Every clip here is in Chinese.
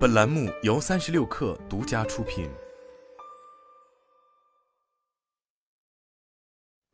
本栏目由三十六氪独家出品。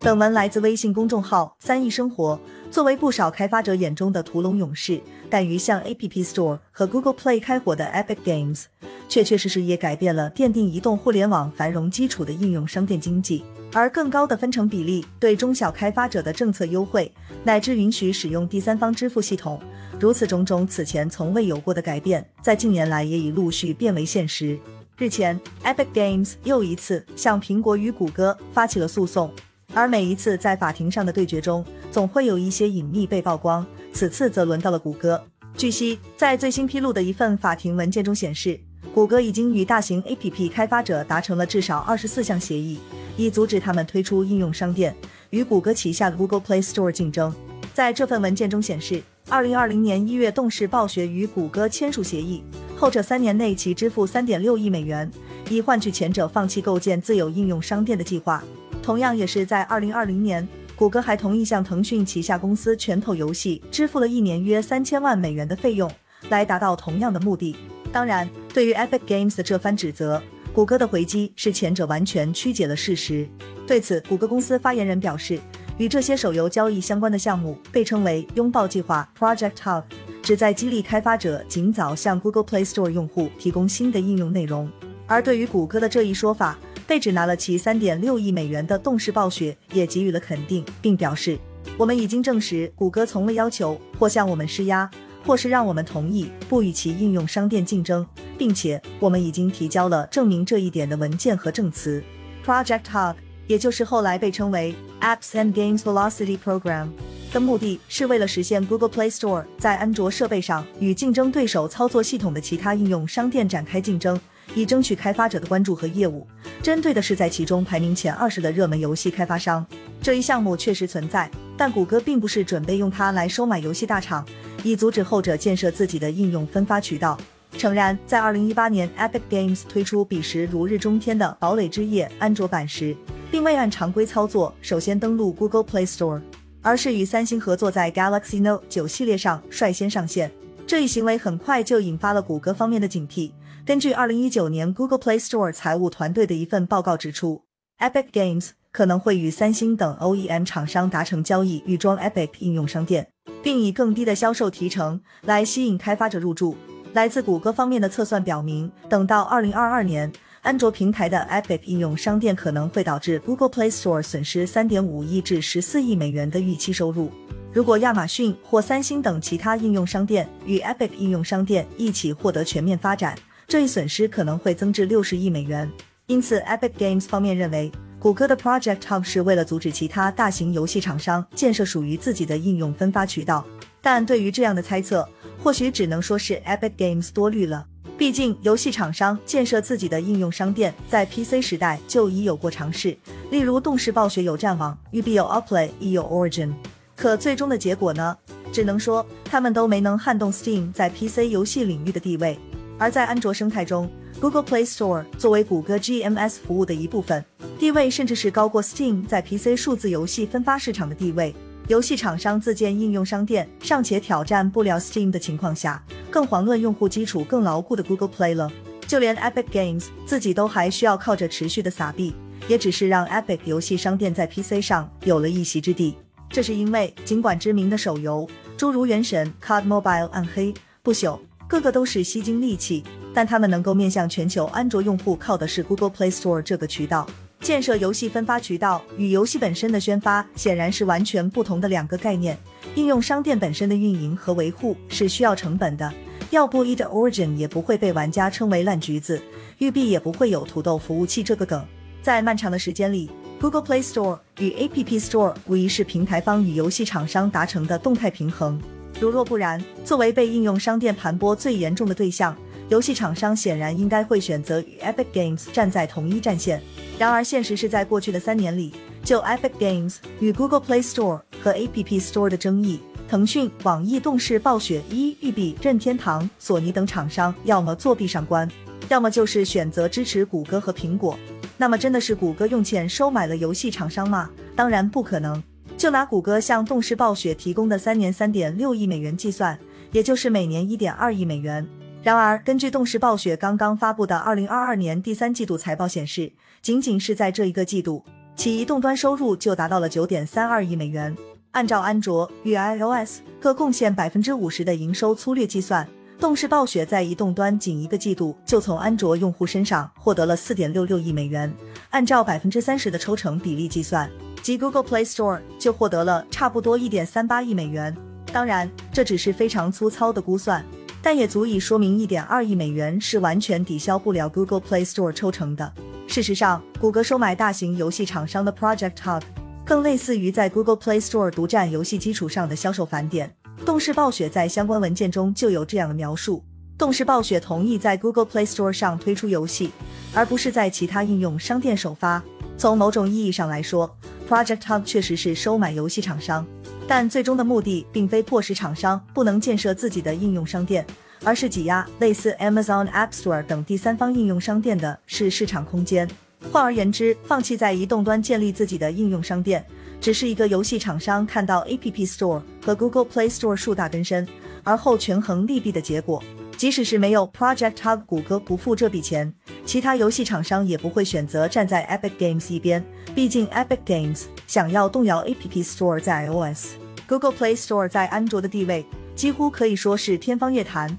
本文来自微信公众号“三亿生活”。作为不少开发者眼中的屠龙勇士，敢于向 App Store 和 Google Play 开火的 Epic Games，确确实实也改变了奠定移动互联网繁荣基础的应用商店经济。而更高的分成比例、对中小开发者的政策优惠，乃至允许使用第三方支付系统，如此种种此前从未有过的改变，在近年来也已陆续变为现实。日前，Epic Games 又一次向苹果与谷歌发起了诉讼。而每一次在法庭上的对决中，总会有一些隐秘被曝光。此次则轮到了谷歌。据悉，在最新披露的一份法庭文件中显示，谷歌已经与大型 APP 开发者达成了至少二十四项协议，以阻止他们推出应用商店，与谷歌旗下的 Google Play Store 竞争。在这份文件中显示，二零二零年一月，动视暴雪与谷歌签署协议，后者三年内其支付三点六亿美元，以换取前者放弃构建自有应用商店的计划。同样也是在二零二零年，谷歌还同意向腾讯旗下公司拳头游戏支付了一年约三千万美元的费用，来达到同样的目的。当然，对于 Epic Games 的这番指责，谷歌的回击是前者完全曲解了事实。对此，谷歌公司发言人表示，与这些手游交易相关的项目被称为“拥抱计划 ”（Project Hub），旨在激励开发者尽早向 Google Play Store 用户提供新的应用内容。而对于谷歌的这一说法，被指拿了其三点六亿美元的动视暴雪也给予了肯定，并表示：“我们已经证实，谷歌从未要求或向我们施压，或是让我们同意不与其应用商店竞争，并且我们已经提交了证明这一点的文件和证词。” Project Hug，也就是后来被称为 Apps and Games Velocity Program 的目的是为了实现 Google Play Store 在安卓设备上与竞争对手操作系统的其他应用商店展开竞争。以争取开发者的关注和业务，针对的是在其中排名前二十的热门游戏开发商。这一项目确实存在，但谷歌并不是准备用它来收买游戏大厂，以阻止后者建设自己的应用分发渠道。诚然，在二零一八年，Epic Games 推出彼时如日中天的《堡垒之夜》安卓版时，并未按常规操作首先登陆 Google Play Store，而是与三星合作在 Galaxy Note 九系列上率先上线。这一行为很快就引发了谷歌方面的警惕。根据二零一九年 Google Play Store 财务团队的一份报告指出，Epic Games 可能会与三星等 OEM 厂商达成交易，预装 Epic 应用商店，并以更低的销售提成来吸引开发者入驻。来自谷歌方面的测算表明，等到二零二二年，安卓平台的 Epic 应用商店可能会导致 Google Play Store 损失三点五亿至十四亿美元的预期收入。如果亚马逊或三星等其他应用商店与 Epic 应用商店一起获得全面发展，这一损失可能会增至六十亿美元，因此 Epic Games 方面认为，谷歌的 Project Hub 是为了阻止其他大型游戏厂商建设属于自己的应用分发渠道。但对于这样的猜测，或许只能说是 Epic Games 多虑了。毕竟，游戏厂商建设自己的应用商店在 PC 时代就已有过尝试，例如动视暴雪有战网，育碧有 Outplay，亦有 Origin。可最终的结果呢？只能说他们都没能撼动 Steam 在 PC 游戏领域的地位。而在安卓生态中，Google Play Store 作为谷歌 GMS 服务的一部分，地位甚至是高过 Steam 在 PC 数字游戏分发市场的地位。游戏厂商自建应用商店尚且挑战不了 Steam 的情况下，更遑论用户基础更牢固的 Google Play 了。就连 Epic Games 自己都还需要靠着持续的撒币，也只是让 Epic 游戏商店在 PC 上有了一席之地。这是因为，尽管知名的手游诸如《原神》、Card Mobile、暗黑、不朽。个个都是吸金利器，但他们能够面向全球安卓用户，靠的是 Google Play Store 这个渠道。建设游戏分发渠道与游戏本身的宣发显然是完全不同的两个概念。应用商店本身的运营和维护是需要成本的，要不 Eat Origin 也不会被玩家称为烂橘子，育碧也不会有土豆服务器这个梗。在漫长的时间里，Google Play Store 与 App Store 无疑是平台方与游戏厂商达成的动态平衡。如若不然，作为被应用商店盘剥最严重的对象，游戏厂商显然应该会选择与 Epic Games 站在同一战线。然而，现实是在过去的三年里，就 Epic Games 与 Google Play Store 和 App Store 的争议，腾讯、网易、动视暴雪、一育碧、任天堂、索尼等厂商要么作壁上观，要么就是选择支持谷歌和苹果。那么，真的是谷歌用钱收买了游戏厂商吗？当然不可能。就拿谷歌向动视暴雪提供的三年三点六亿美元计算，也就是每年一点二亿美元。然而，根据动视暴雪刚刚发布的二零二二年第三季度财报显示，仅仅是在这一个季度，其移动端收入就达到了九点三二亿美元。按照安卓与 iOS 各贡献百分之五十的营收粗略计算，动视暴雪在移动端仅一个季度就从安卓用户身上获得了四点六六亿美元。按照百分之三十的抽成比例计算，即 Google Play Store 就获得了差不多一点三八亿美元。当然，这只是非常粗糙的估算。但也足以说明，一点二亿美元是完全抵消不了 Google Play Store 抽成的。事实上，谷歌收买大型游戏厂商的 Project Hub，更类似于在 Google Play Store 独占游戏基础上的销售返点。动视暴雪在相关文件中就有这样的描述：动视暴雪同意在 Google Play Store 上推出游戏，而不是在其他应用商店首发。从某种意义上来说，Project Hub 确实是收买游戏厂商。但最终的目的并非迫使厂商不能建设自己的应用商店，而是挤压类似 Amazon App Store 等第三方应用商店的是市场空间。换而言之，放弃在移动端建立自己的应用商店，只是一个游戏厂商看到 App Store 和 Google Play Store 树大根深，而后权衡利弊的结果。即使是没有 Project Hub，谷歌不付这笔钱，其他游戏厂商也不会选择站在 Epic Games 一边。毕竟 Epic Games 想要动摇 App Store 在 iOS、Google Play Store 在安卓的地位，几乎可以说是天方夜谭。